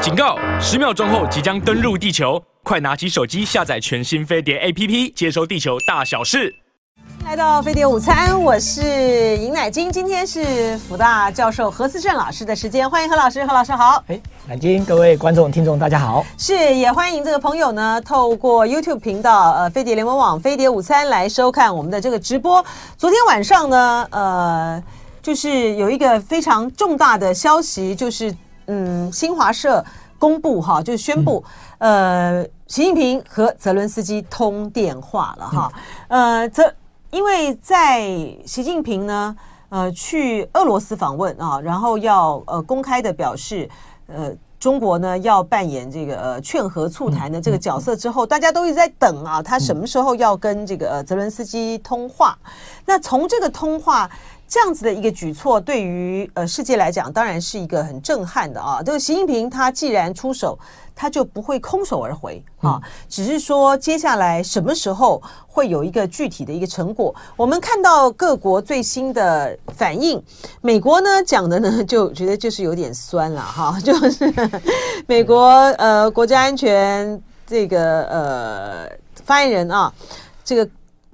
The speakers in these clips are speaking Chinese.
警告！十秒钟后即将登陆地球，快拿起手机下载全新飞碟 APP，接收地球大小事。来到飞碟午餐，我是尹乃菁，今天是福大教授何思正老师的时间，欢迎何老师，何老师好。哎，乃菁，各位观众听众大家好。是，也欢迎这个朋友呢，透过 YouTube 频道，呃，飞碟联盟网飞碟午餐来收看我们的这个直播。昨天晚上呢，呃，就是有一个非常重大的消息，就是。嗯，新华社公布哈，就是宣布，嗯、呃，习近平和泽伦斯基通电话了哈。嗯、呃，这因为在习近平呢，呃，去俄罗斯访问啊，然后要呃公开的表示，呃，中国呢要扮演这个呃劝和促谈的这个角色之后，大家都一直在等啊，他什么时候要跟这个呃泽伦斯基通话？那从这个通话。这样子的一个举措，对于呃世界来讲，当然是一个很震撼的啊。这个习近平他既然出手，他就不会空手而回啊。只是说接下来什么时候会有一个具体的一个成果，我们看到各国最新的反应。美国呢讲的呢，就觉得就是有点酸了哈，就是美国呃国家安全这个呃发言人啊，这个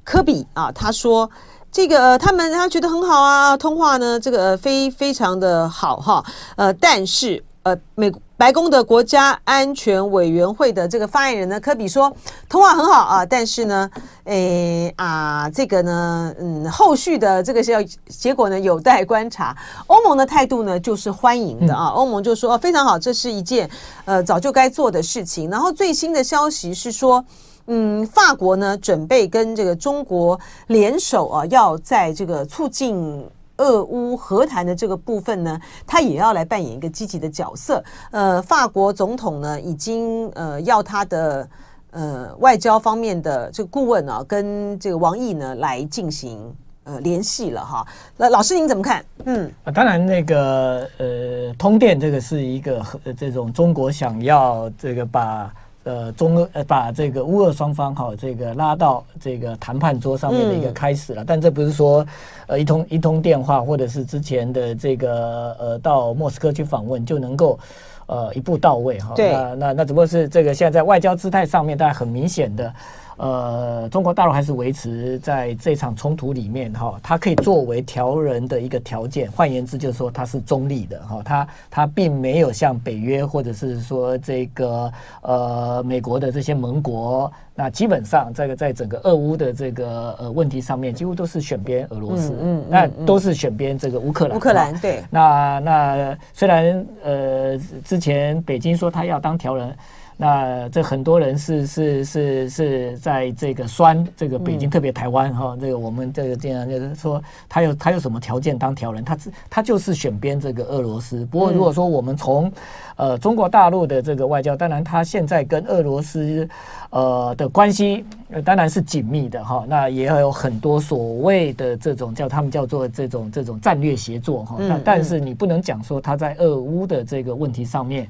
科比啊，他说。这个、呃、他们他觉得很好啊，通话呢，这个、呃、非非常的好哈，呃，但是呃，美白宫的国家安全委员会的这个发言人呢，科比说通话很好啊，但是呢，诶啊，这个呢，嗯，后续的这个是要结果呢，有待观察。欧盟的态度呢，就是欢迎的啊，欧盟就说非常好，这是一件呃早就该做的事情。然后最新的消息是说。嗯，法国呢准备跟这个中国联手啊，要在这个促进俄乌和谈的这个部分呢，他也要来扮演一个积极的角色。呃，法国总统呢已经呃要他的呃外交方面的这个顾问啊，跟这个王毅呢来进行呃联系了哈。那老师您怎么看？嗯，啊，当然那个呃通电这个是一个这种中国想要这个把。呃，中俄呃，把这个乌俄双方哈，这个拉到这个谈判桌上面的一个开始了。嗯、但这不是说，呃，一通一通电话，或者是之前的这个呃，到莫斯科去访问就能够呃一步到位哈。对。那那那只不过是这个现在在外交姿态上面，大家很明显的。呃，中国大陆还是维持在这场冲突里面哈，它可以作为调人的一个条件。换言之，就是说它是中立的哈，它它并没有像北约或者是说这个呃美国的这些盟国，那基本上这个在整个俄乌的这个呃问题上面，几乎都是选边俄罗斯，嗯，嗯，嗯，那都是选边这个乌克兰。乌克兰对。那那虽然呃之前北京说他要当调人。那这很多人是是是是在这个酸这个北京，特别台湾哈，这个我们这个这样就是说，他有他有什么条件当调人？他他就是选边这个俄罗斯。不过如果说我们从呃中国大陆的这个外交，当然他现在跟俄罗斯呃的关系当然是紧密的哈。那也有很多所谓的这种叫他们叫做这种这种战略协作哈。但但是你不能讲说他在俄乌的这个问题上面，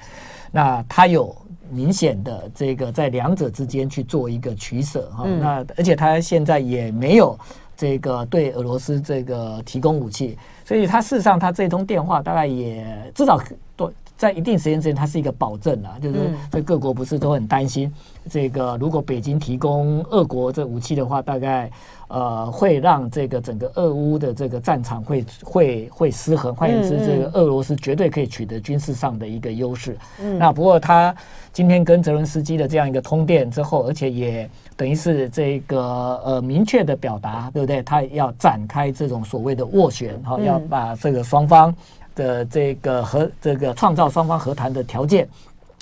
那他有。明显的这个在两者之间去做一个取舍哈，那而且他现在也没有这个对俄罗斯这个提供武器，所以他事实上他这通电话大概也至少对在一定时间之内，它是一个保证啊，就是这各国不是都很担心这个如果北京提供俄国这武器的话，大概。呃，会让这个整个俄乌的这个战场会会会失衡。换言之，这个俄罗斯绝对可以取得军事上的一个优势。嗯，那不过他今天跟泽伦斯基的这样一个通电之后，而且也等于是这个呃明确的表达，对不对？他要展开这种所谓的斡旋，哈，要把这个双方的这个和这个创造双方和谈的条件。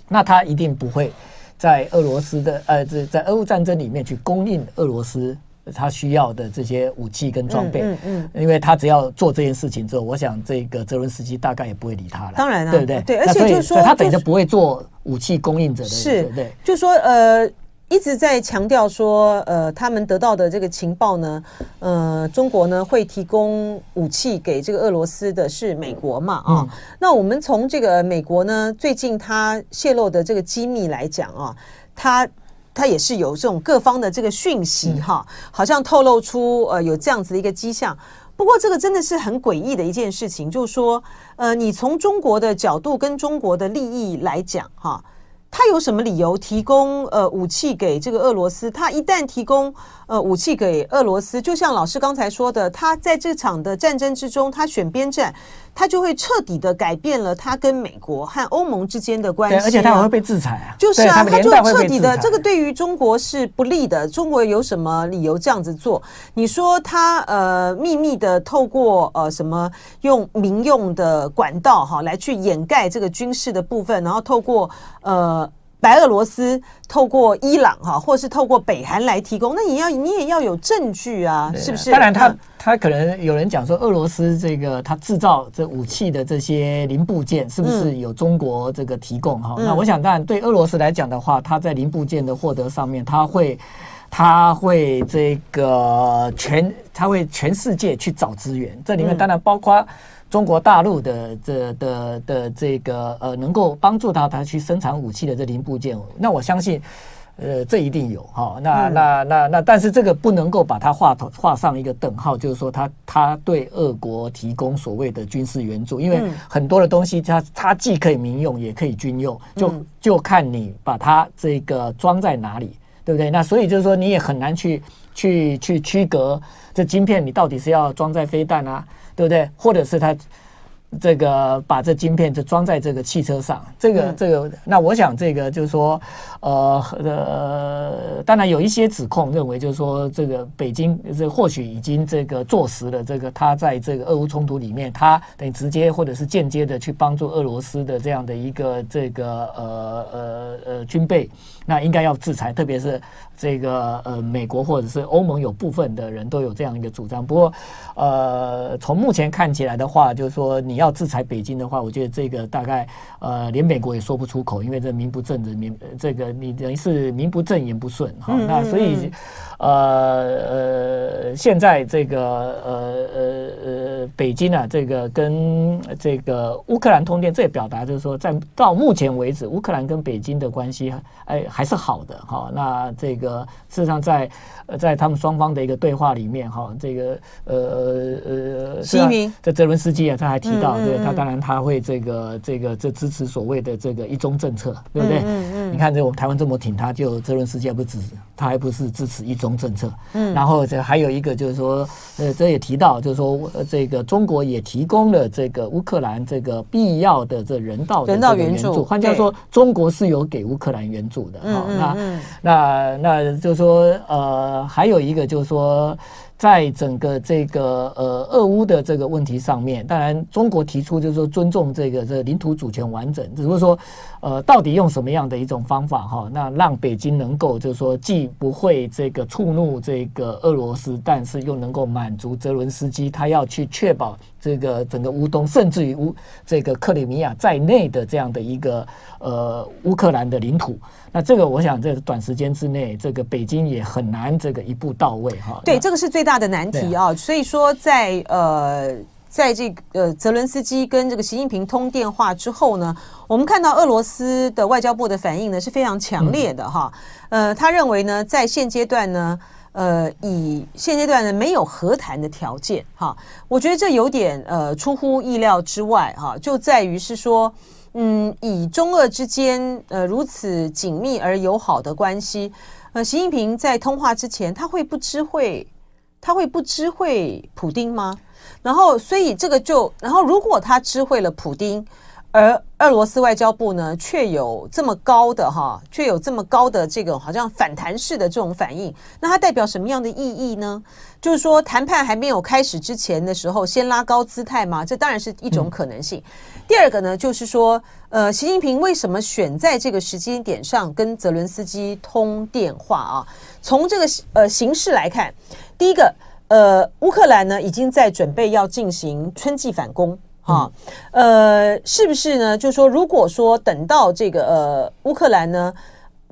那他一定不会在俄罗斯的呃，这在俄乌战争里面去供应俄罗斯。他需要的这些武器跟装备，嗯嗯，因为他只要做这件事情之后，我想这个泽伦斯基大概也不会理他了。当然了，对不对？对，而且就是说，他等于就不会做武器供应者的，是，对，就说呃，一直在强调说，呃，他们得到的这个情报呢，呃，中国呢会提供武器给这个俄罗斯的是美国嘛？啊，那我们从这个美国呢最近他泄露的这个机密来讲啊，他。他也是有这种各方的这个讯息哈，好像透露出呃有这样子的一个迹象。不不过这个真的是很诡异的一件事情，就是说，呃，你从中国的角度跟中国的利益来讲，哈。他有什么理由提供呃武器给这个俄罗斯？他一旦提供呃武器给俄罗斯，就像老师刚才说的，他在这场的战争之中，他选边站，他就会彻底的改变了他跟美国和欧盟之间的关系。对，而且他还会被制裁啊。就是啊，他，他就彻底的这个对于中国是不利的。中国有什么理由这样子做？你说他呃秘密的透过呃什么用民用的管道哈来去掩盖这个军事的部分，然后透过呃。白俄罗斯透过伊朗哈，或是透过北韩来提供，那你要你也要有证据啊，是不是？当然他，他他可能有人讲说，俄罗斯这个他制造这武器的这些零部件，是不是有中国这个提供哈？嗯、那我想，当然对俄罗斯来讲的话，他在零部件的获得上面，他会他会这个全他会全世界去找资源，这里面当然包括。中国大陆的这的的这个呃，能够帮助到他去生产武器的这零部件，那我相信，呃，这一定有哈。那那那那，但是这个不能够把它画头画上一个等号，就是说他他对俄国提供所谓的军事援助，因为很多的东西它它既可以民用也可以军用，就就看你把它这个装在哪里，对不对？那所以就是说你也很难去去去区隔这晶片，你到底是要装在飞弹啊？对不对？或者是他这个把这晶片就装在这个汽车上，这个这个，那我想这个就是说，呃呃，当然有一些指控认为就是说，这个北京这或许已经这个坐实了这个他在这个俄乌冲突里面，他等于直接或者是间接的去帮助俄罗斯的这样的一个这个呃呃呃军备，那应该要制裁，特别是。这个呃，美国或者是欧盟有部分的人都有这样一个主张。不过，呃，从目前看起来的话，就是说你要制裁北京的话，我觉得这个大概呃，连美国也说不出口，因为这名不正的名，这个你等于是名不正言不顺哈。那所以，呃呃，现在这个呃呃呃，北京啊，这个跟这个乌克兰通电，这也表达就是说，在到目前为止，乌克兰跟北京的关系哎还是好的哈。那这个。呃，事实上在，在呃，在他们双方的一个对话里面，哈，这个呃呃，习近平在泽伦斯基啊，他还提到，对他当然他会这个这个这支持所谓的这个一中政策，对不对？你看这我们台湾这么挺他，就泽伦斯基还不支持，他还不是支持一中政策。嗯。然后这还有一个就是说，呃，这也提到，就是说，这个中国也提供了这个乌克兰这个必要的这人道的这个援助，换句话说，中国是有给乌克兰援助的。嗯嗯。那那那。就是说，呃，还有一个就是说，在整个这个呃俄乌的这个问题上面，当然中国提出就是说尊重这个这个领土主权完整，只是说，呃，到底用什么样的一种方法哈，那让北京能够就是说既不会这个触怒这个俄罗斯，但是又能够满足泽伦斯基他要去确保这个整个乌东，甚至于乌这个克里米亚在内的这样的一个呃乌克兰的领土。那这个，我想这短时间之内，这个北京也很难这个一步到位哈。对，这个是最大的难题啊。所以说在，在呃，在这个呃，泽伦斯基跟这个习近平通电话之后呢，我们看到俄罗斯的外交部的反应呢是非常强烈的哈。嗯、呃，他认为呢，在现阶段呢，呃，以现阶段呢没有和谈的条件哈。我觉得这有点呃出乎意料之外哈，就在于是说。嗯，以中俄之间呃如此紧密而友好的关系，呃，习近平在通话之前，他会不知会，他会不知会普丁吗？然后，所以这个就，然后如果他知会了普丁，而俄罗斯外交部呢，却有这么高的哈，却有这么高的这个好像反弹式的这种反应，那它代表什么样的意义呢？就是说，谈判还没有开始之前的时候，先拉高姿态吗？这当然是一种可能性。第二个呢，就是说，呃，习近平为什么选在这个时间点上跟泽伦斯基通电话啊？从这个呃形式来看，第一个，呃，乌克兰呢已经在准备要进行春季反攻，哈，呃，是不是呢？就是说，如果说等到这个呃乌克兰呢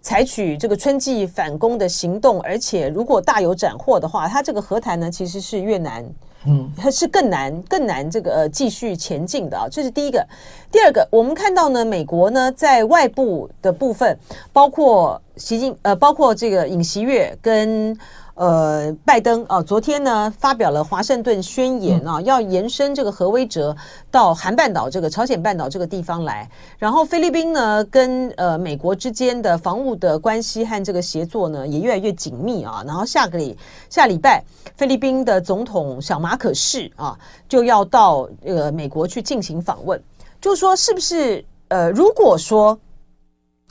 采取这个春季反攻的行动，而且如果大有斩获的话，它这个和谈呢其实是越难。嗯，它是更难、更难这个呃继续前进的啊，这是第一个。第二个，我们看到呢，美国呢在外部的部分，包括习近呃，包括这个尹锡悦跟呃，拜登啊，昨天呢发表了华盛顿宣言啊，要延伸这个核威慑到韩半岛这个朝鲜半岛这个地方来。然后菲律宾呢，跟呃美国之间的防务的关系和这个协作呢，也越来越紧密啊。然后下个礼下礼拜，菲律宾的总统小马可仕啊，就要到呃美国去进行访问。就是说，是不是呃，如果说，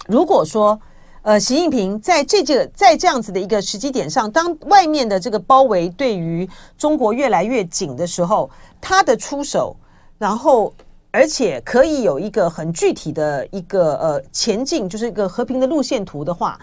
如果说。呃，习近平在这个在这样子的一个时机点上，当外面的这个包围对于中国越来越紧的时候，他的出手，然后而且可以有一个很具体的一个呃前进，就是一个和平的路线图的话，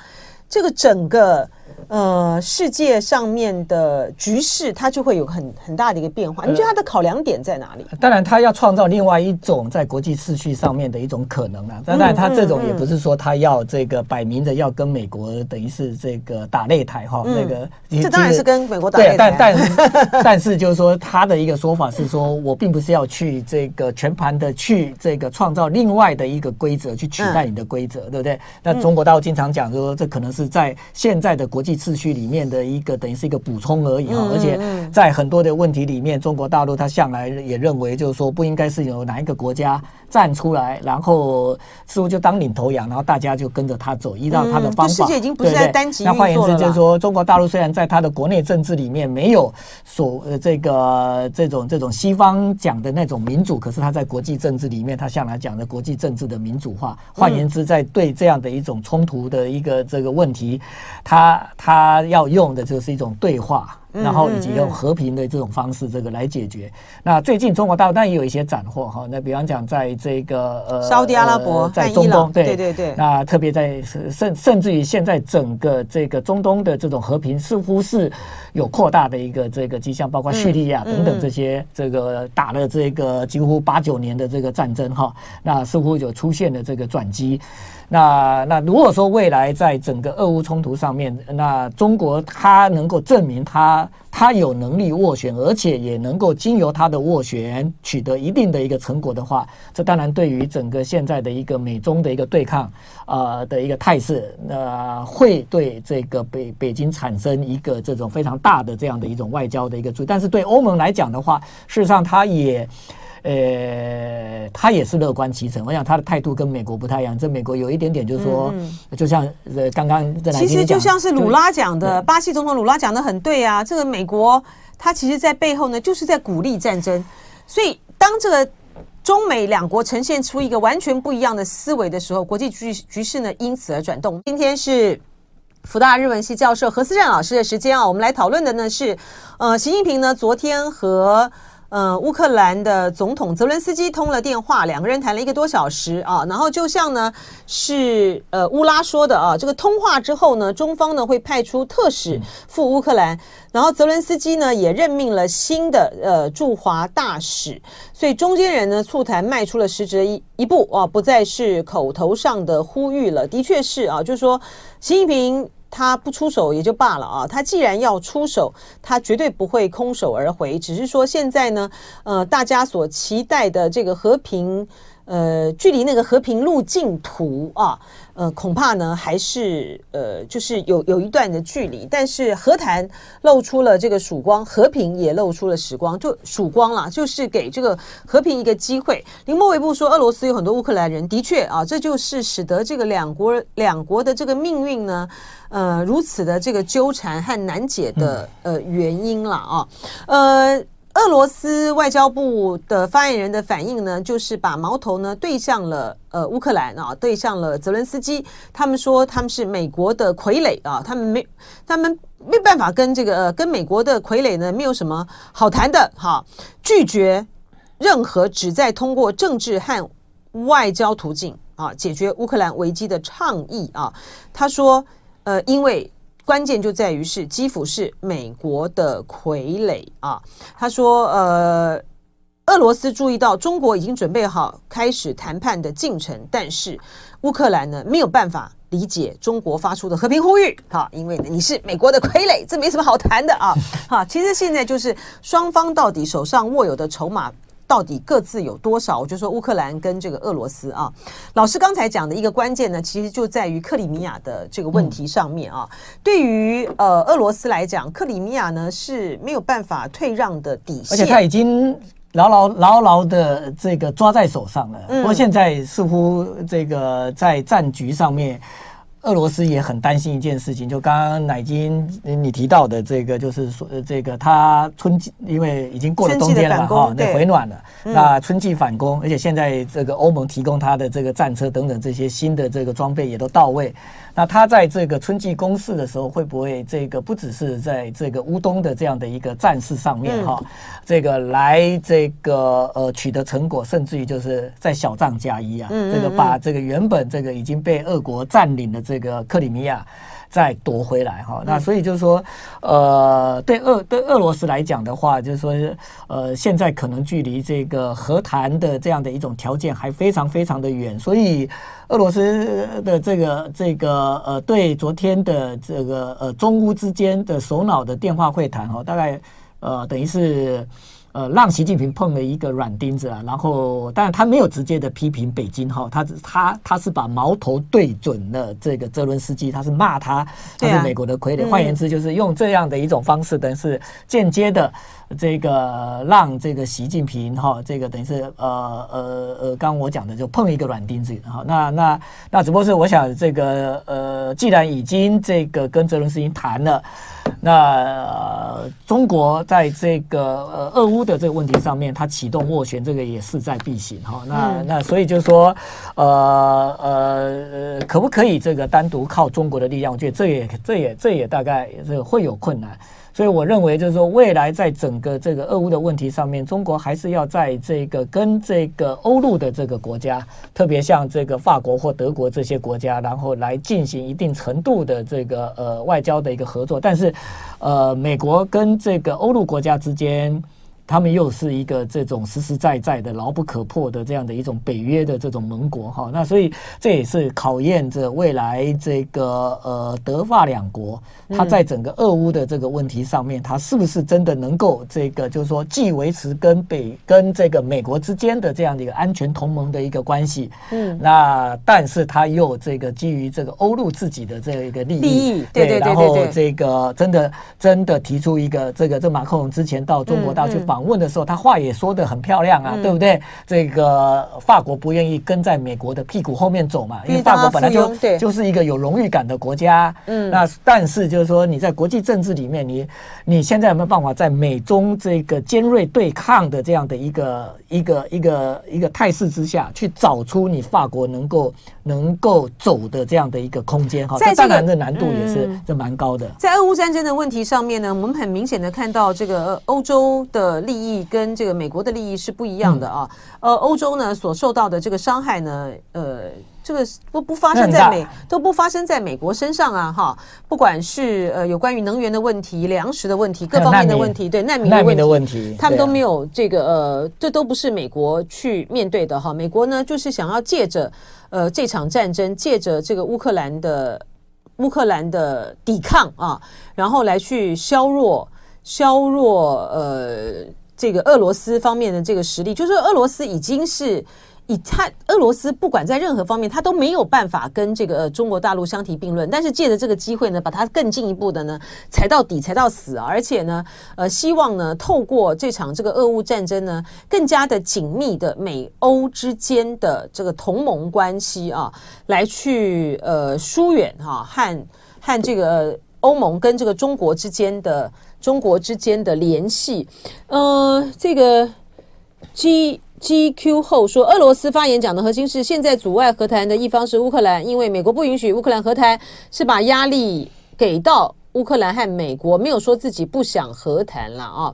这个整个。呃，世界上面的局势，它就会有很很大的一个变化。你觉得它的考量点在哪里？呃、当然，他要创造另外一种在国际秩序上面的一种可能啊。当然，他这种也不是说他要这个摆明着要跟美国等于是这个打擂台哈。那个，这当然是跟美国打擂台。但但 但是就是说，他的一个说法是说，我并不是要去这个全盘的去这个创造另外的一个规则去取代你的规则，对不对？那中国大陆经常讲说，这可能是在现在的国际秩序里面的一个等于是一个补充而已哈，而且在很多的问题里面，中国大陆他向来也认为就是说不应该是由哪一个国家站出来，然后似乎就当领头羊，然后大家就跟着他走，依照他的方法。世界已经不是在单极运作了。那换言之就是说，中国大陆虽然在他的国内政治里面没有所呃这个这种这种西方讲的那种民主，可是他在国际政治里面，他向来讲的国际政治的民主化。换言之，在对这样的一种冲突的一个这个问题，他他。要用的就是一种对话，然后以及用和平的这种方式，这个来解决。那最近中国大陆当然也有一些斩获哈。那比方讲，在这个呃，沙乌地阿拉伯，在中东，对对对对。那特别在甚甚至于现在整个这个中东的这种和平，似乎是有扩大的一个这个迹象，包括叙利亚等等这些这个打了这个几乎八九年的这个战争哈，那似乎有出现了这个转机。那那如果说未来在整个俄乌冲突上面，那中国它能够证明它它有能力斡旋，而且也能够经由它的斡旋取得一定的一个成果的话，这当然对于整个现在的一个美中的一个对抗啊、呃、的一个态势，那会对这个北北京产生一个这种非常大的这样的一种外交的一个注意。但是对欧盟来讲的话，事实上它也。呃，他也是乐观其成。我想他的态度跟美国不太一样。这美国有一点点，就是说，嗯、就像呃刚刚在其实就像是鲁拉讲的，巴西总统鲁拉讲的很对啊。这个美国，他其实在背后呢，就是在鼓励战争。所以当这个中美两国呈现出一个完全不一样的思维的时候，国际局局势呢因此而转动。今天是福大日文系教授何思正老师的时间啊，我们来讨论的呢是，呃，习近平呢昨天和。呃，乌克兰的总统泽伦斯基通了电话，两个人谈了一个多小时啊。然后就像呢是呃乌拉说的啊，这个通话之后呢，中方呢会派出特使赴乌克兰，然后泽伦斯基呢也任命了新的呃驻华大使，所以中间人呢促谈迈出了实质一一步啊，不再是口头上的呼吁了。的确是啊，就是说习近平。他不出手也就罢了啊，他既然要出手，他绝对不会空手而回。只是说现在呢，呃，大家所期待的这个和平。呃，距离那个和平路径图啊，呃，恐怕呢还是呃，就是有有一段的距离。但是和谈露出了这个曙光，和平也露出了曙光，就曙光啦，就是给这个和平一个机会。林莫维布说，俄罗斯有很多乌克兰人，的确啊，这就是使得这个两国两国的这个命运呢，呃，如此的这个纠缠和难解的呃原因了啊，呃。俄罗斯外交部的发言人的反应呢，就是把矛头呢对向了呃乌克兰啊，对向了泽伦斯基。他们说他们是美国的傀儡啊，他们没他们没办法跟这个、呃、跟美国的傀儡呢没有什么好谈的哈，拒绝任何旨在通过政治和外交途径啊解决乌克兰危机的倡议啊。他说呃因为。关键就在于是基辅是美国的傀儡啊。他说：“呃，俄罗斯注意到中国已经准备好开始谈判的进程，但是乌克兰呢没有办法理解中国发出的和平呼吁。哈，因为呢你是美国的傀儡，这没什么好谈的啊。哈，其实现在就是双方到底手上握有的筹码到底各自有多少？我就说乌克兰跟这个俄罗斯啊，老师刚才讲的一个关键呢，其实就在于克里米亚的这个问题上面啊。嗯、对于呃俄罗斯来讲，克里米亚呢是没有办法退让的底线，而且他已经牢牢牢牢的这个抓在手上了。嗯、不过现在似乎这个在战局上面。俄罗斯也很担心一件事情，就刚刚乃金你提到的这个，就是说这个他春季因为已经过了冬天了哈，那回暖了，那春季反攻，而且现在这个欧盟提供他的这个战车等等这些新的这个装备也都到位。那他在这个春季攻势的时候，会不会这个不只是在这个乌东的这样的一个战事上面哈，嗯、这个来这个呃取得成果，甚至于就是在小仗加一啊，嗯嗯嗯这个把这个原本这个已经被俄国占领的这个克里米亚。再夺回来哈，那所以就是说，呃，对俄对俄罗斯来讲的话，就是说，呃，现在可能距离这个和谈的这样的一种条件还非常非常的远，所以俄罗斯的这个这个呃，对昨天的这个呃中乌之间的首脑的电话会谈哈，大概呃等于是。呃，让习近平碰了一个软钉子啊，然后，当然他没有直接的批评北京哈，他他他是把矛头对准了这个泽伦斯基，他是骂他，他是美国的傀儡，换言之就是用这样的一种方式，等于是间接的这个让这个习近平哈，这个等于是呃呃呃，刚刚我讲的就碰一个软钉子哈，那那那只不过是我想这个呃，既然已经这个跟泽伦斯基谈了。那、呃、中国在这个呃俄乌的这个问题上面，它启动斡旋，这个也势在必行哈。那、嗯、那所以就是说，呃呃，可不可以这个单独靠中国的力量？我觉得这也这也这也大概这个会有困难。所以我认为，就是说，未来在整个这个俄乌的问题上面，中国还是要在这个跟这个欧陆的这个国家，特别像这个法国或德国这些国家，然后来进行一定程度的这个呃外交的一个合作。但是，呃，美国跟这个欧陆国家之间。他们又是一个这种实实在在的牢不可破的这样的一种北约的这种盟国哈，那所以这也是考验着未来这个呃德法两国，它在整个俄乌的这个问题上面，它是不是真的能够这个就是说既维持跟北跟这个美国之间的这样的一个安全同盟的一个关系，嗯，那但是它又这个基于这个欧陆自己的这一个利益，利益对对对，然后这个真的真的提出一个这个这马克龙之前到中国大陆去访。访问的时候，他话也说得很漂亮啊，嗯、对不对？这个法国不愿意跟在美国的屁股后面走嘛，因为法国本来就就是一个有荣誉感的国家。嗯，那但是就是说你在国际政治里面，你你现在有没有办法在美中这个尖锐对抗的这样的一个一个一个一个态势之下去找出你法国能够能够走的这样的一个空间？哈，这当然的难度也是这蛮高的。在俄乌战争的问题上面呢，我们很明显的看到这个欧洲的。利益跟这个美国的利益是不一样的啊，呃，欧洲呢所受到的这个伤害呢，呃，这个不不发生在美都不发生在美国身上啊，哈，不管是呃有关于能源的问题、粮食的问题、各方面的问题，对难民的问题，的问题他们都没有这个呃，这都不是美国去面对的哈。美国呢就是想要借着呃这场战争，借着这个乌克兰的乌克兰的抵抗啊，然后来去削弱。削弱呃这个俄罗斯方面的这个实力，就是俄罗斯已经是以他俄罗斯不管在任何方面，他都没有办法跟这个中国大陆相提并论。但是借着这个机会呢，把它更进一步的呢踩到底，踩到死啊！而且呢，呃，希望呢透过这场这个俄乌战争呢，更加的紧密的美欧之间的这个同盟关系啊，来去呃疏远哈和和这个欧盟跟这个中国之间的。中国之间的联系，呃，这个 G G Q 后说，俄罗斯发言讲的核心是，现在阻碍和谈的一方是乌克兰，因为美国不允许乌克兰和谈，是把压力给到乌克兰和美国，没有说自己不想和谈了啊。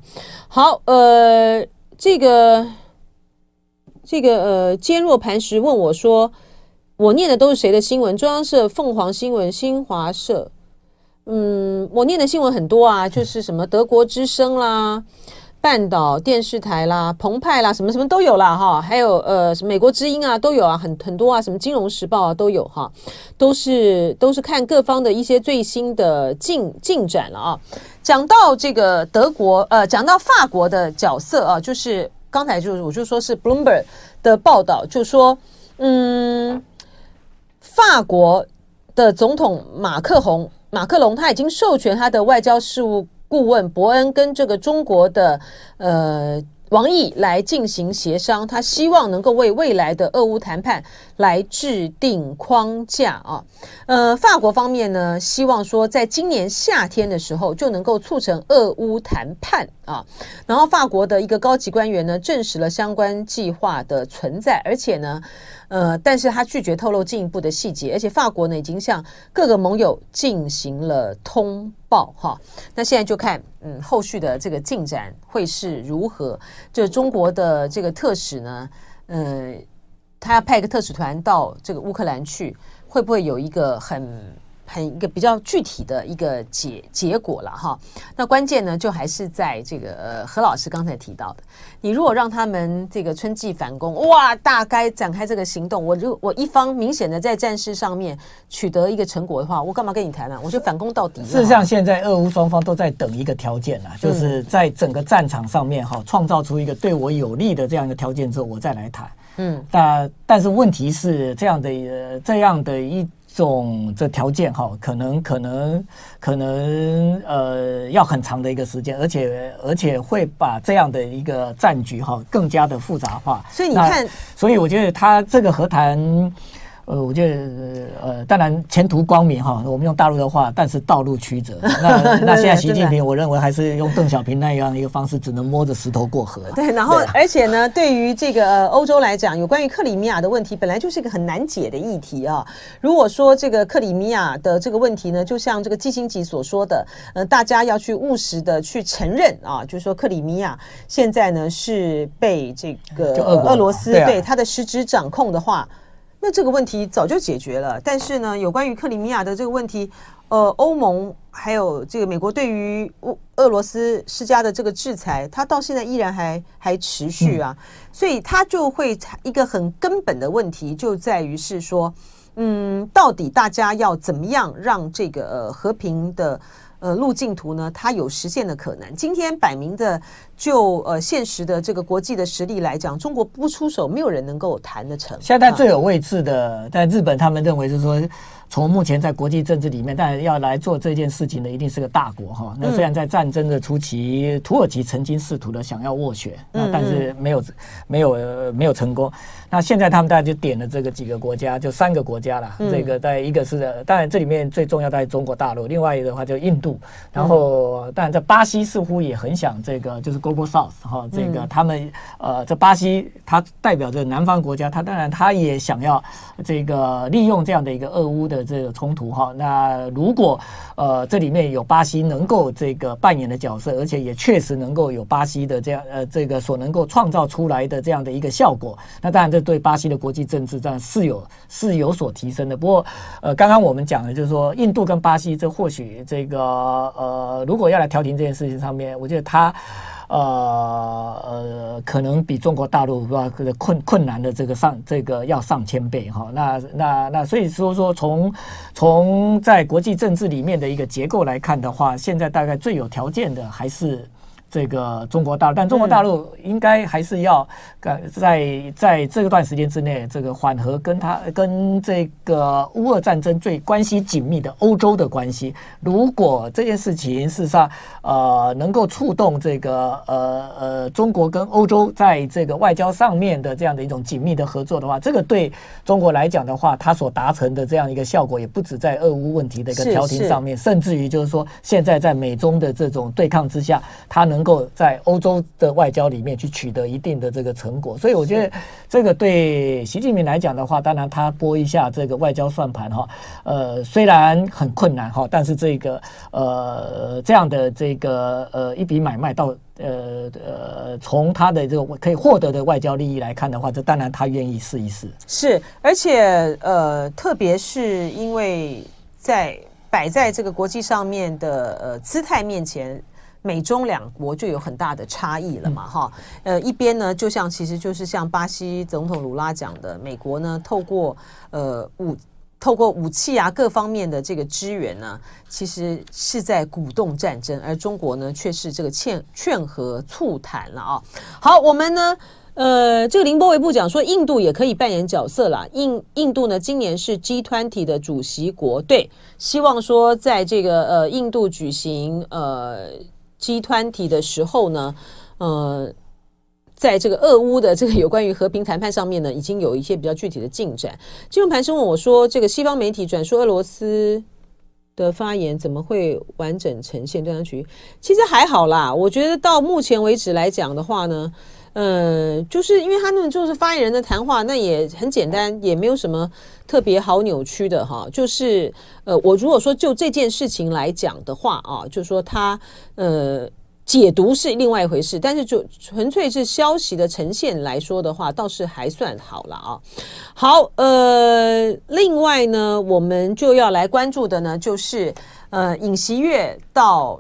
好，呃，这个这个呃，坚若磐石问我说，我念的都是谁的新闻？中央社、凤凰新闻、新华社。嗯，我念的新闻很多啊，就是什么德国之声啦、半岛电视台啦、澎湃啦，什么什么都有啦哈，还有呃，美国之音啊都有啊，很很多啊，什么金融时报啊都有哈，都是都是看各方的一些最新的进进展了啊。讲到这个德国，呃，讲到法国的角色啊，就是刚才就是我就说是 Bloomberg 的报道，就说嗯，法国的总统马克宏马克龙他已经授权他的外交事务顾问伯恩跟这个中国的呃。王毅来进行协商，他希望能够为未来的俄乌谈判来制定框架啊。呃，法国方面呢，希望说在今年夏天的时候就能够促成俄乌谈判啊。然后，法国的一个高级官员呢，证实了相关计划的存在，而且呢。呃，但是他拒绝透露进一步的细节，而且法国呢已经向各个盟友进行了通报哈。那现在就看，嗯，后续的这个进展会是如何？就中国的这个特使呢，呃，他要派一个特使团到这个乌克兰去，会不会有一个很？很一个比较具体的一个结结果了哈，那关键呢就还是在这个呃何老师刚才提到的，你如果让他们这个春季反攻，哇，大概展开这个行动，我就我一方明显的在战事上面取得一个成果的话，我干嘛跟你谈呢？我就反攻到底。事实上，现在俄乌双方都在等一个条件啊，就是在整个战场上面哈，创造出一个对我有利的这样一个条件之后，我再来谈。嗯，但但是问题是这样的呃这样的一。种这条件哈，可能可能可能呃，要很长的一个时间，而且而且会把这样的一个战局哈更加的复杂化。所以你看，所以我觉得他这个和谈。呃，我觉得呃，当然前途光明哈，我们用大陆的话，但是道路曲折。那 那现在习近平，我认为还是用邓小平那样的一个方式，只能摸着石头过河。对，然后而且呢，对于这个欧洲来讲，有关于克里米亚的问题，本来就是一个很难解的议题啊。如果说这个克里米亚的这个问题呢，就像这个季辛吉所说的，呃，大家要去务实的去承认啊，就是说克里米亚现在呢是被这个俄罗斯对他的实质掌控的话。那这个问题早就解决了，但是呢，有关于克里米亚的这个问题，呃，欧盟还有这个美国对于俄俄罗斯施加的这个制裁，它到现在依然还还持续啊，所以它就会一个很根本的问题就在于是说，嗯，到底大家要怎么样让这个呃和平的。呃，路径图呢，它有实现的可能。今天摆明的就呃现实的这个国际的实力来讲，中国不出手，没有人能够谈得成。现在最有位置的，在日本，他们认为是说。从目前在国际政治里面，但要来做这件事情的一定是个大国哈。那虽然在战争的初期，土耳其曾经试图的想要斡旋，那但是没有没有没有成功。那现在他们大家就点了这个几个国家，就三个国家了。这个在一个是当然这里面最重要在中国大陆，另外一个的话就印度。然后当然在巴西似乎也很想这个就是 Global South 哈，这个他们呃这巴西它代表着南方国家，它当然它也想要这个利用这样的一个俄乌的。这个冲突哈，那如果呃这里面有巴西能够这个扮演的角色，而且也确实能够有巴西的这样呃这个所能够创造出来的这样的一个效果，那当然这对巴西的国际政治上是有是有所提升的。不过呃刚刚我们讲的就是说印度跟巴西这或许这个呃如果要来调停这件事情上面，我觉得他。呃呃，可能比中国大陆是吧？困困难的这个上这个要上千倍哈。那那那，所以说说从从在国际政治里面的一个结构来看的话，现在大概最有条件的还是。这个中国大陆，但中国大陆应该还是要在在这段时间之内，这个缓和跟他跟这个乌俄战争最关系紧密的欧洲的关系。如果这件事情事实上呃能够触动这个呃呃中国跟欧洲在这个外交上面的这样的一种紧密的合作的话，这个对中国来讲的话，它所达成的这样一个效果，也不止在俄乌问题的一个调停上面，甚至于就是说，现在在美中的这种对抗之下，它能。能够在欧洲的外交里面去取得一定的这个成果，所以我觉得这个对习近平来讲的话，当然他拨一下这个外交算盘哈，呃，虽然很困难哈，但是这个呃这样的这个呃一笔买卖到呃呃从他的这个可以获得的外交利益来看的话，这当然他愿意试一试。是，而且呃，特别是因为在摆在这个国际上面的呃姿态面前。美中两国就有很大的差异了嘛，哈，呃，一边呢，就像其实就是像巴西总统卢拉讲的，美国呢透过呃武透过武器啊各方面的这个支援呢，其实是在鼓动战争，而中国呢却是这个劝劝和促谈了啊。好，我们呢。呃，这个林波维部讲说，印度也可以扮演角色啦。印印度呢，今年是 G20 的主席国，对，希望说在这个呃印度举行呃 G 团体的时候呢，呃，在这个俄乌的这个有关于和平谈判上面呢，已经有一些比较具体的进展。金融盘是问我说，这个西方媒体转述俄罗斯的发言怎么会完整呈现断章取义？其实还好啦，我觉得到目前为止来讲的话呢。呃，就是因为他们就是发言人的谈话，那也很简单，也没有什么特别好扭曲的哈。就是呃，我如果说就这件事情来讲的话啊，就是说他呃解读是另外一回事，但是就纯粹是消息的呈现来说的话，倒是还算好了啊。好，呃，另外呢，我们就要来关注的呢，就是呃，尹锡月到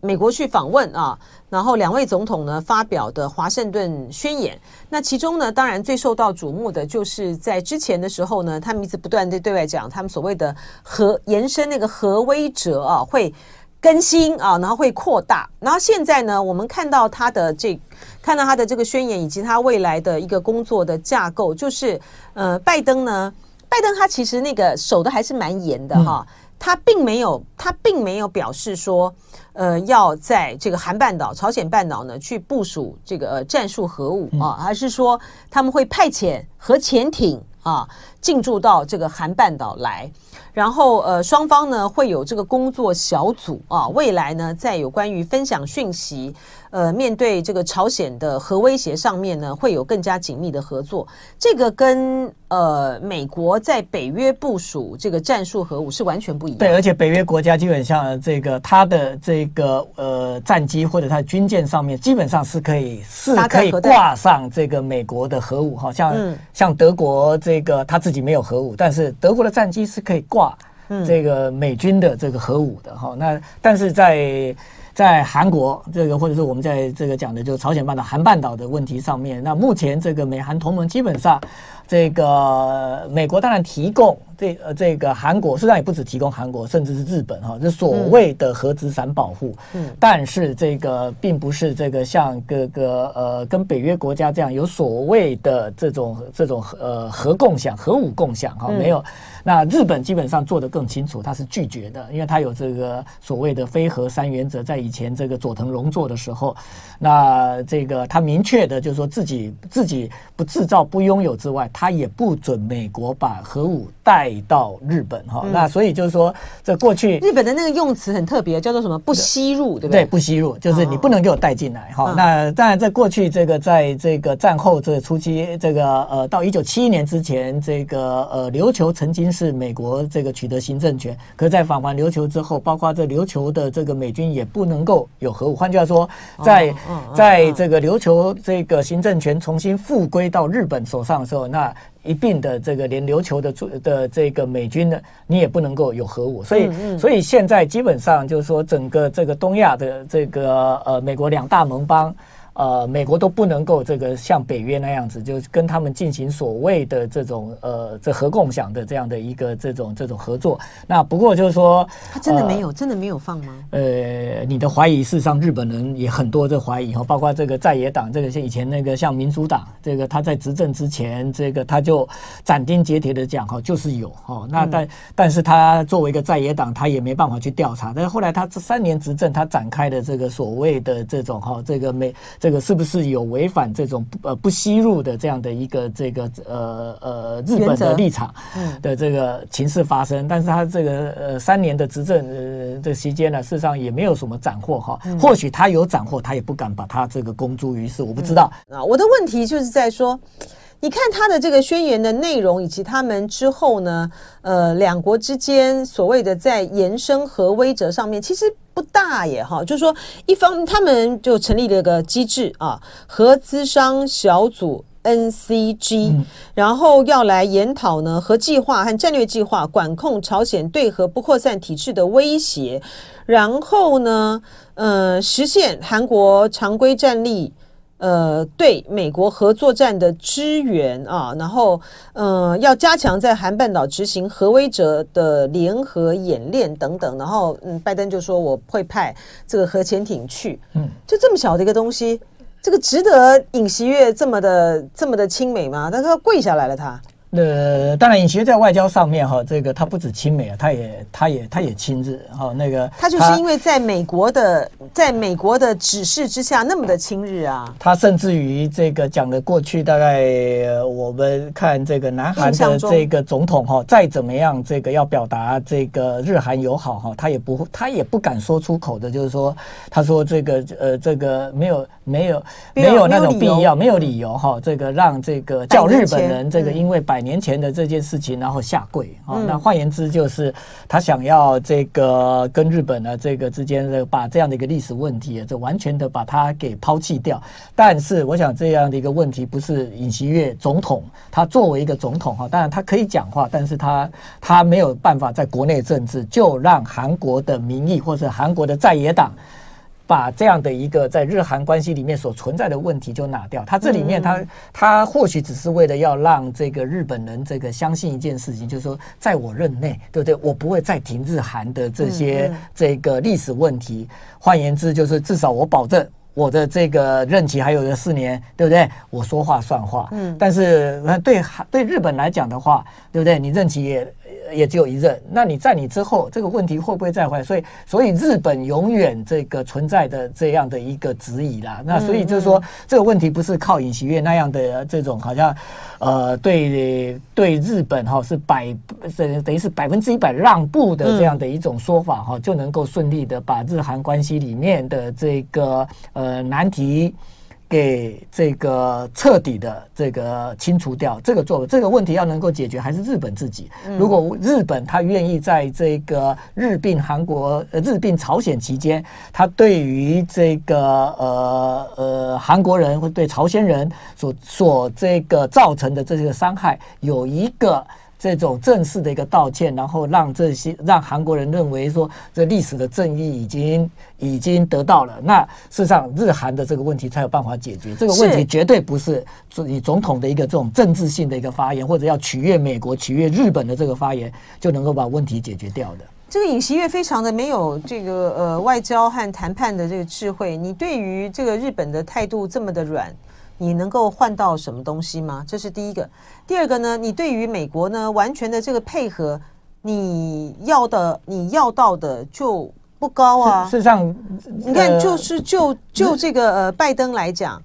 美国去访问啊。然后两位总统呢发表的华盛顿宣言，那其中呢，当然最受到瞩目的就是在之前的时候呢，他们一直不断地对外讲，他们所谓的核延伸那个核威慑啊，会更新啊，然后会扩大。然后现在呢，我们看到他的这看到他的这个宣言以及他未来的一个工作的架构，就是呃，拜登呢，拜登他其实那个守的还是蛮严的哈。他并没有，他并没有表示说，呃，要在这个韩半岛、朝鲜半岛呢去部署这个、呃、战术核武啊，而是说他们会派遣核潜艇啊进驻到这个韩半岛来，然后呃，双方呢会有这个工作小组啊，未来呢在有关于分享讯息。呃，面对这个朝鲜的核威胁上面呢，会有更加紧密的合作。这个跟呃美国在北约部署这个战术核武是完全不一样。对，而且北约国家基本上这个它的这个呃战机或者它的军舰上面基本上是可以是可以挂上这个美国的核武，好像、嗯、像德国这个他自己没有核武，但是德国的战机是可以挂这个美军的这个核武的哈。那但是在在韩国这个，或者是我们在这个讲的，就是朝鲜半岛、韩半岛的问题上面，那目前这个美韩同盟基本上，这个美国当然提供。这呃，这个韩国实际上也不止提供韩国，甚至是日本哈，这所谓的核资产保护。嗯，但是这个并不是这个像各个呃跟北约国家这样有所谓的这种这种呃核共享、核武共享哈，没有。那日本基本上做得更清楚，他是拒绝的，因为他有这个所谓的非核三原则，在以前这个佐藤荣作的时候，那这个他明确的就是说自己自己不制造、不拥有之外，他也不准美国把核武带。到日本哈，嗯、那所以就是说，这过去日本的那个用词很特别，叫做什么？不吸入，对不对？对，不吸入，就是你不能给我带进来哈。哦、那当然，在过去这个，在这个战后这个初期，这个呃，到一九七一年之前，这个呃，琉球曾经是美国这个取得行政权，可是在返还琉球之后，包括这琉球的这个美军也不能够有核武。换句话说，在、哦、在这个琉球这个行政权重新复归到日本手上的时候，那。一并的这个连琉球的的这个美军呢，你也不能够有核武，所以所以现在基本上就是说，整个这个东亚的这个呃美国两大盟邦。呃，美国都不能够这个像北约那样子，就跟他们进行所谓的这种呃这核共享的这样的一个这种这种合作。那不过就是说，他真的没有，呃、真的没有放吗？呃，你的怀疑，事实上日本人也很多这怀疑哈，包括这个在野党，这个像以前那个像民主党，这个他在执政之前，这个他就斩钉截铁的讲哈，就是有哈。那但、嗯、但是他作为一个在野党，他也没办法去调查。但是后来他这三年执政，他展开的这个所谓的这种哈，这个美。这个是不是有违反这种呃不吸入的这样的一个这个呃呃日本的立场的这个情势发生？但是他这个呃三年的执政呃的期间呢，事实上也没有什么斩获哈。或许他有斩获，他也不敢把他这个公诸于世，我不知道啊。我的问题就是在说。你看他的这个宣言的内容，以及他们之后呢，呃，两国之间所谓的在延伸核威慑上面，其实不大耶哈。就是说，一方他们就成立了个机制啊，核资商小组 NCG，嗯，然后要来研讨呢核计划和战略计划，管控朝鲜对核不扩散体制的威胁，然后呢，呃，实现韩国常规战力。呃，对美国核作战的支援啊，然后呃，要加强在韩半岛执行核威者的联合演练等等，然后嗯，拜登就说我会派这个核潜艇去，嗯，就这么小的一个东西，这个值得尹锡悦这么的这么的亲美吗？但是他跪下来了，他。呃，当然，尹锡悦在外交上面哈，这个他不止亲美啊，他也他也他也亲日哈。那个他就是因为在美国的在美国的指示之下那么的亲日啊。他甚至于这个讲的过去大概我们看这个南韩的这个总统哈，再怎么样这个要表达这个日韩友好哈，他也不他也不敢说出口的，就是说他说这个呃这个没有没有没有那种必要没有理由哈，这个让这个叫日本人这个因为百年前的这件事情，然后下跪啊、嗯哦。那换言之，就是他想要这个跟日本呢这个之间的把这样的一个历史问题，这完全的把它给抛弃掉。但是，我想这样的一个问题不是尹锡悦总统他作为一个总统哈，当然他可以讲话，但是他他没有办法在国内政治就让韩国的民意或者韩国的在野党。把这样的一个在日韩关系里面所存在的问题就拿掉，他这里面他他或许只是为了要让这个日本人这个相信一件事情，就是说在我任内，对不对？我不会再提日韩的这些这个历史问题。换言之，就是至少我保证我的这个任期还有个四年，对不对？我说话算话。嗯。但是对对日本来讲的话，对不对？你任期也。也只有一任，那你在你之后这个问题会不会再回来？所以，所以日本永远这个存在的这样的一个质疑啦。那所以就是说，这个问题不是靠尹锡悦那样的这种好像，呃，对对日本哈是百等等于是百分之一百让步的这样的一种说法哈，就能够顺利的把日韩关系里面的这个呃难题。给这个彻底的这个清除掉这个做这个问题要能够解决，还是日本自己。如果日本他愿意在这个日并韩国呃日并朝鲜期间，他对于这个呃呃韩国人或对朝鲜人所所这个造成的这些伤害有一个。这种正式的一个道歉，然后让这些让韩国人认为说，这历史的正义已经已经得到了。那事实上，日韩的这个问题才有办法解决。这个问题绝对不是以总统的一个这种政治性的一个发言，或者要取悦美国、取悦日本的这个发言，就能够把问题解决掉的。这个尹锡悦非常的没有这个呃外交和谈判的这个智慧。你对于这个日本的态度这么的软。你能够换到什么东西吗？这是第一个。第二个呢？你对于美国呢，完全的这个配合，你要的你要到的就不高啊。事实上，你看，就是就就这个呃，拜登来讲。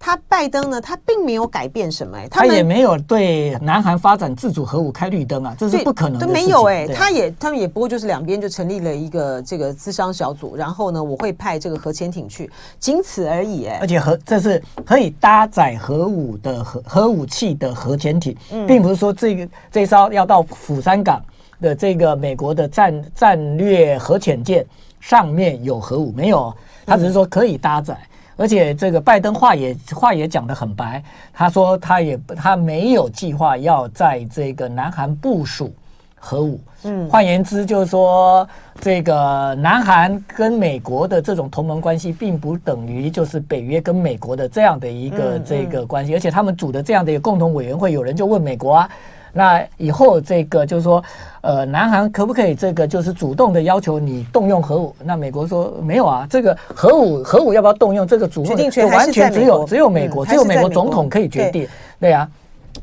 他拜登呢，他并没有改变什么他也没有对南韩发展自主核武开绿灯啊，这是不可能的。都没有哎、欸，他也他们也不过就是两边就成立了一个这个资商小组，然后呢，我会派这个核潜艇去，仅此而已哎、欸。而且核这是可以搭载核武的核核武器的核潜艇，并不是说这个这艘要到釜山港的这个美国的战战略核潜舰上面有核武，没有，他只是说可以搭载。而且这个拜登话也话也讲得很白，他说他也他没有计划要在这个南韩部署核武。嗯，换言之就是说，这个南韩跟美国的这种同盟关系，并不等于就是北约跟美国的这样的一个这个关系。而且他们组的这样的一个共同委员会，有人就问美国啊。那以后这个就是说，呃，南韩可不可以这个就是主动的要求你动用核武？那美国说没有啊，这个核武核武要不要动用这个主动权完全只有只有美国，只有美国总统可以决定，对啊，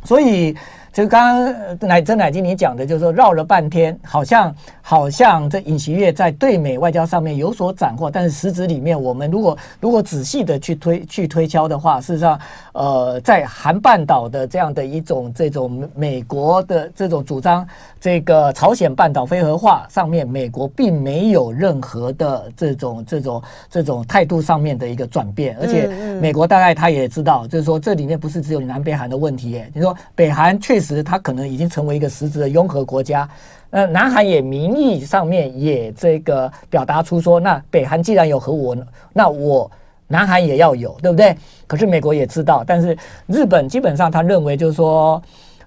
所以。就刚刚乃真乃金你讲的，就是说绕了半天，好像好像这尹锡悦在对美外交上面有所斩获，但是实质里面，我们如果如果仔细的去推去推敲的话，事实上，呃，在韩半岛的这样的一种这种美国的这种主张，这个朝鲜半岛非核化上面，美国并没有任何的这种这种这种态度上面的一个转变，而且美国大概他也知道，就是说这里面不是只有南北韩的问题耶，你说北韩确实。实他可能已经成为一个实质的拥核国家，那，南韩也名义上面也这个表达出说，那北韩既然有核武，那我南韩也要有，对不对？可是美国也知道，但是日本基本上他认为就是说，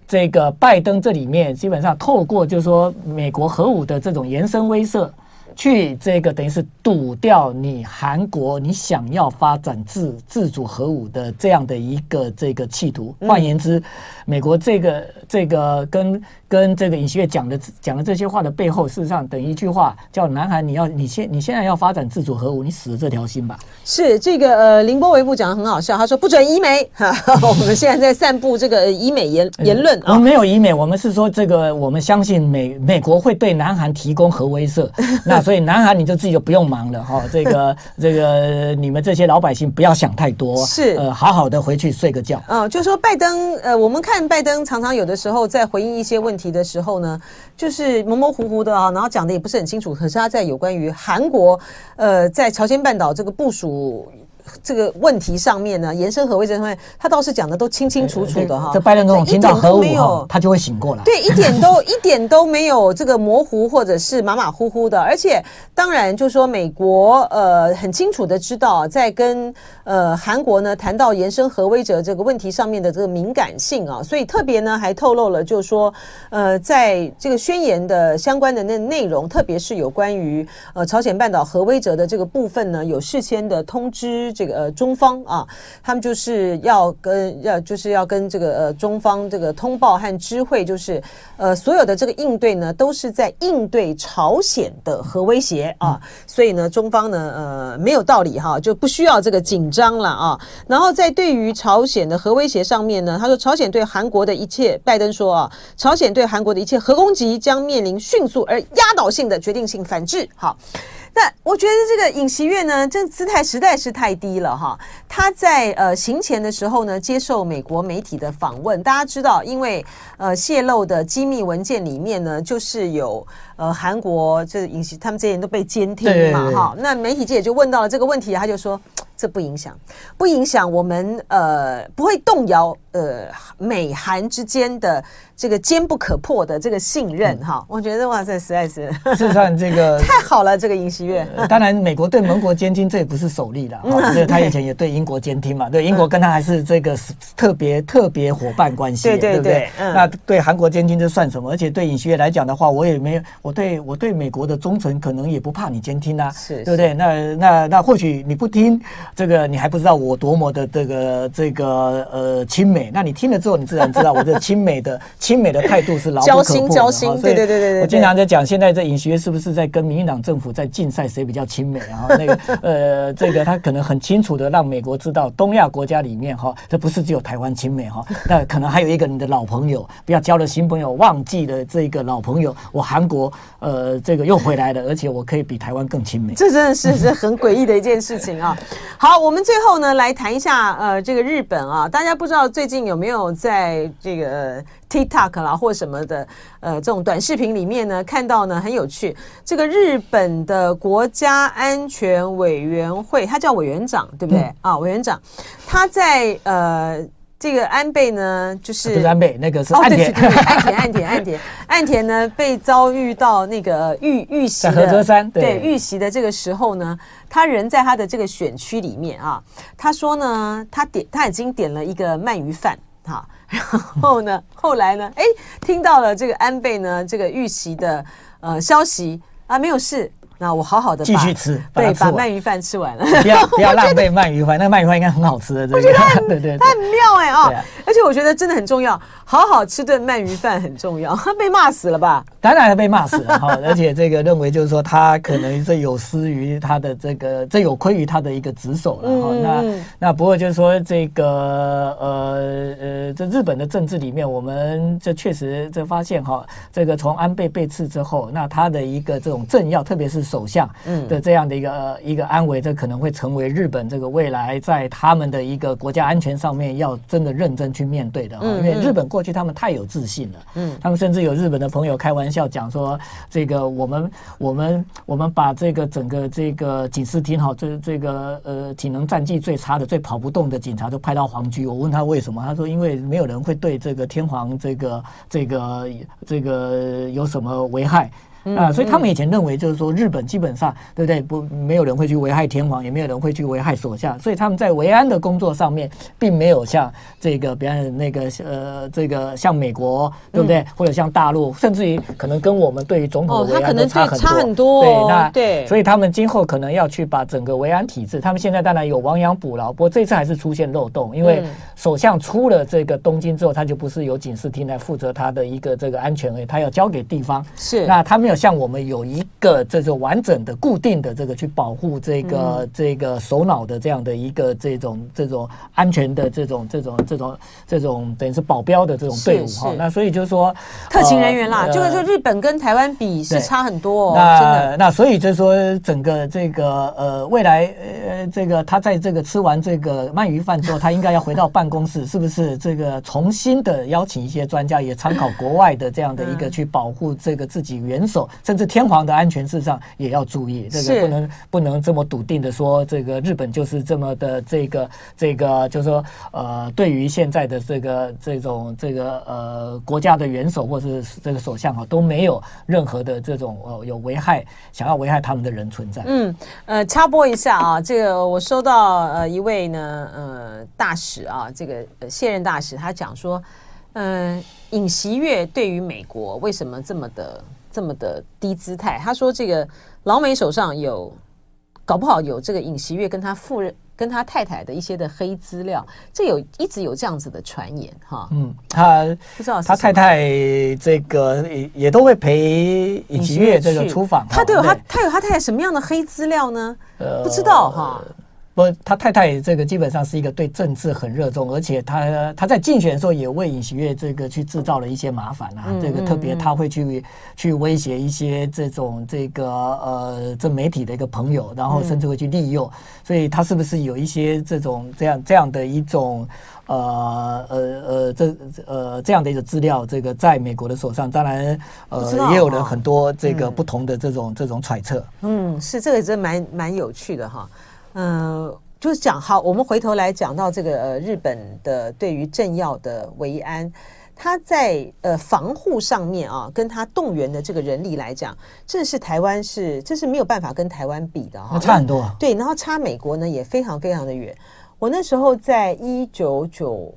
这个拜登这里面基本上透过就是说美国核武的这种延伸威慑。去这个等于是堵掉你韩国你想要发展自自主核武的这样的一个这个企图。换言之，美国这个这个跟跟这个尹锡悦讲的讲的这些话的背后，事实上等于一句话，叫南韩你要你现你现在要发展自主核武，你死了这条心吧。是这个呃，凌波微步讲的很好笑，他说不准医美哈，我们现在在散布这个医美言 言论啊。我们没有医美，我们是说这个我们相信美美国会对南韩提供核威慑，那所以南韩你就自己就不用忙了哈。这个这个你们这些老百姓不要想太多，是呃好好的回去睡个觉。嗯、呃，就说拜登呃，我们看拜登常常有的时候在回应一些问题的时候呢，就是模模糊糊的啊，然后讲的也不是很清楚。可是他在有关于韩国呃，在朝鲜半岛这个部署。这个问题上面呢，延伸核威慑上面，他倒是讲的都清清楚楚的哈。这拜登总统听到核武哈，他就会醒过来。对，一点都一点都没有这个模糊或者是马马虎虎的。而且，当然就是说，美国呃很清楚的知道，在跟呃韩国呢谈到延伸核威者这个问题上面的这个敏感性啊，所以特别呢还透露了，就是说呃在这个宣言的相关的那内容，特别是有关于呃朝鲜半岛核威者的这个部分呢，有事先的通知。这个呃中方啊，他们就是要跟要就是要跟这个呃中方这个通报和知会，就是呃所有的这个应对呢，都是在应对朝鲜的核威胁啊，所以呢中方呢呃没有道理哈，就不需要这个紧张了啊。然后在对于朝鲜的核威胁上面呢，他说朝鲜对韩国的一切，拜登说啊，朝鲜对韩国的一切核攻击将面临迅速而压倒性的决定性反制。好。那我觉得这个尹锡悦呢，这姿态实在是太低了哈。他在呃行前的时候呢，接受美国媒体的访问。大家知道，因为呃泄露的机密文件里面呢，就是有呃韩国这尹锡他们这些人都被监听嘛哈。那媒体记者就问到了这个问题，他就说。这不影响，不影响我们呃，不会动摇呃美韩之间的这个坚不可破的这个信任哈、嗯。我觉得哇塞，实在是事实上这个 太好了，这个尹锡悦、呃。当然，美国对盟国监听这也不是首例了，哈、哦，这个他以前也对英国监听嘛，对英国跟他还是这个特别特别伙伴关系，对对对，那对韩国监听这算什么？而且对尹锡悦来讲的话，我也没有，我对我对美国的忠诚可能也不怕你监听啊，是，对不对？那那那或许你不听。这个你还不知道我多么的这个这个呃亲美，那你听了之后，你自然知道我这亲美的 亲美的态度是牢不可破的。交心交心，对对对对对。我经常在讲，现在这尹学是不是在跟民进党政府在竞赛谁比较亲美？啊那个 呃，这个他可能很清楚的让美国知道，东亚国家里面哈，这不是只有台湾亲美哈，那可能还有一个你的老朋友，不要交了新朋友，忘记了这个老朋友，我韩国呃这个又回来了，而且我可以比台湾更亲美。这真的是是很诡异的一件事情啊。好，我们最后呢来谈一下呃这个日本啊，大家不知道最近有没有在这个 TikTok 啦或什么的呃这种短视频里面呢看到呢很有趣，这个日本的国家安全委员会，他叫委员长对不对、嗯、啊？委员长他在呃。这个安倍呢，就是不是安倍，那个是岸田，岸田，岸田，岸田，岸田呢被遭遇到那个遇遇袭的在和歌山，对，对遇袭的这个时候呢，他人在他的这个选区里面啊，他说呢，他点他已经点了一个鳗鱼饭哈，然后呢，后来呢，哎，听到了这个安倍呢这个遇袭的呃消息啊，没有事。那我好好的继续吃，对，把鳗鱼饭吃完了，不要不要浪费鳗鱼饭，那个鳗鱼饭应该很好吃的，这个、我觉得很 对对，它很妙哎、哦，而且我觉得真的很重要，好好吃顿鳗鱼饭很重要。他被骂死了吧？当然被骂死了哈，而且这个认为就是说他可能这有失于他的这个，这有亏于他的一个职守了哈。那那不过就是说这个呃呃，这日本的政治里面，我们这确实这发现哈，这个从安倍被刺之后，那他的一个这种政要，特别是首相的这样的一个一个安危，这可能会成为日本这个未来在他们的一个国家安全上面要真的认真去面对的哈。因为日本过去他们太有自信了，嗯，他们甚至有日本的朋友开玩笑讲说，这个我们我们我们把这个整个这个警视厅哈，这这个呃体能战绩最差的、最跑不动的警察都派到皇居。我问他为什么，他说因为没有人会对这个天皇这个这个这个有什么危害。嗯、啊，所以他们以前认为就是说日本基本上对不对？不，没有人会去危害天皇，也没有人会去危害首相，所以他们在维安的工作上面，并没有像这个，比方那个呃，这个像美国对不对？嗯、或者像大陆，甚至于可能跟我们对于总统的维安都差很多。很多。对，那对，所以他们今后可能要去把整个维安体制，他们现在当然有亡羊补牢，不过这次还是出现漏洞，因为首相出了这个东京之后，他就不是由警视厅来负责他的一个这个安全而已，他要交给地方。是，那他没有像我们有一个这种完整的、固定的这个去保护这个、嗯、这个首脑的这样的一个这种这种安全的这种这种这种这种等于是保镖的这种队伍哈。那所以就是说，特勤人员啦，呃、就是说日本跟台湾比是差很多哦。那真的那所以就是说，整个这个呃未来呃这个他在这个吃完这个鳗鱼饭之后，他应该要回到办公室，是不是这个重新的邀请一些专家，也参考国外的这样的一个去保护这个自己元首，甚至天皇的安全事上也要注意。这个不能不能这么笃定的说，这个日本就是这么的这个这个，就是说呃，对于现在的这个这种这个呃国家的元首或是这个首相啊，都没有任何的这种呃有危害想要危害他们的人存在。嗯，呃，插播一下啊，这个我收到呃一位呢呃大使啊，这个现任大使他讲说。嗯，尹锡悦对于美国为什么这么的这么的低姿态？他说这个老美手上有，搞不好有这个尹锡悦跟他夫人跟他太太的一些的黑资料，这有一直有这样子的传言哈。嗯，他不知道他太太这个也也都会陪尹锡悦这个出访，他都有他他有他太太什么样的黑资料呢？呃，不知道哈。不，他太太这个基本上是一个对政治很热衷，而且他他在竞选的时候也为尹锡悦这个去制造了一些麻烦啊。这个特别他会去去威胁一些这种这个呃这媒体的一个朋友，然后甚至会去利诱。所以他是不是有一些这种这样这样的一种呃呃呃这呃这样的一个资料？这个在美国的手上，当然呃也有人很多这个不同的这种这种揣测。嗯，是这个真蛮蛮有趣的哈。嗯、呃，就是讲好，我们回头来讲到这个呃，日本的对于政要的维安，他在呃防护上面啊，跟他动员的这个人力来讲，这是台湾是这是没有办法跟台湾比的哈，那差很多。啊对，然后差美国呢也非常非常的远。我那时候在一九九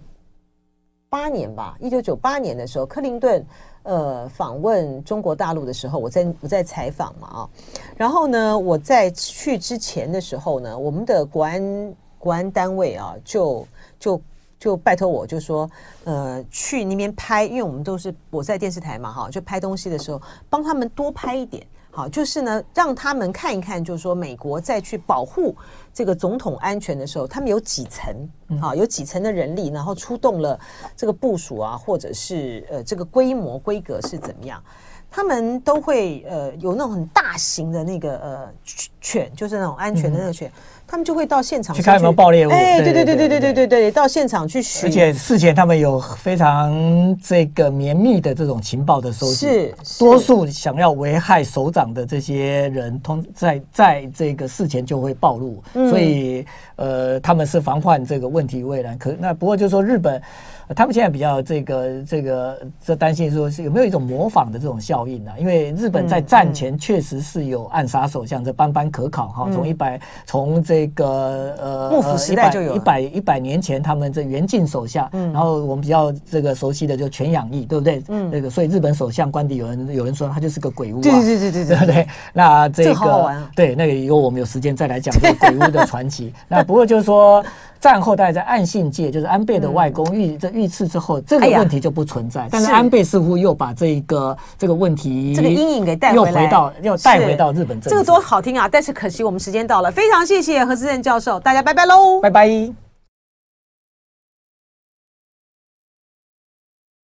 八年吧，一九九八年的时候，克林顿。呃，访问中国大陆的时候，我在我在采访嘛啊，然后呢，我在去之前的时候呢，我们的国安国安单位啊，就就就拜托我就说，呃，去那边拍，因为我们都是我在电视台嘛哈，就拍东西的时候，帮他们多拍一点。好，就是呢，让他们看一看，就是说，美国在去保护这个总统安全的时候，他们有几层啊，有几层的人力，然后出动了这个部署啊，或者是呃，这个规模规格是怎么样？他们都会呃有那种很大型的那个呃犬，就是那种安全的那个犬。嗯他们就会到现场去，去看有没有爆裂物。哎，对对对对对对对对，到现场去寻。而且事前他们有非常这个绵密的这种情报的收集。是，多数想要危害首长的这些人，通在在这个事前就会暴露。嗯、所以呃，他们是防患这个问题未然。可那不过就是说日本。他们现在比较这个这个这担心说是有没有一种模仿的这种效应呢、啊？因为日本在战前确实是有暗杀首相，这斑斑可考哈。从一百从这个呃幕府时代就有一百一百年前，他们这源近首相，然后我们比较这个熟悉的就全养义，对不对？嗯，那个所以日本首相官邸有人有人说他就是个鬼屋啊，对对对对 对对对。那这个对那个以后我们有时间再来讲这个鬼屋的传奇。那不过就是说。战后，大概在岸信介，就是安倍的外公遇这遇刺之后，这个问题就不存在。但是安倍似乎又把这一个这个问题，这个阴影给带回来，又回到又带回到日本政治。这个多好听啊！但是可惜我们时间到了，非常谢谢何思正教授，大家拜拜喽，拜拜。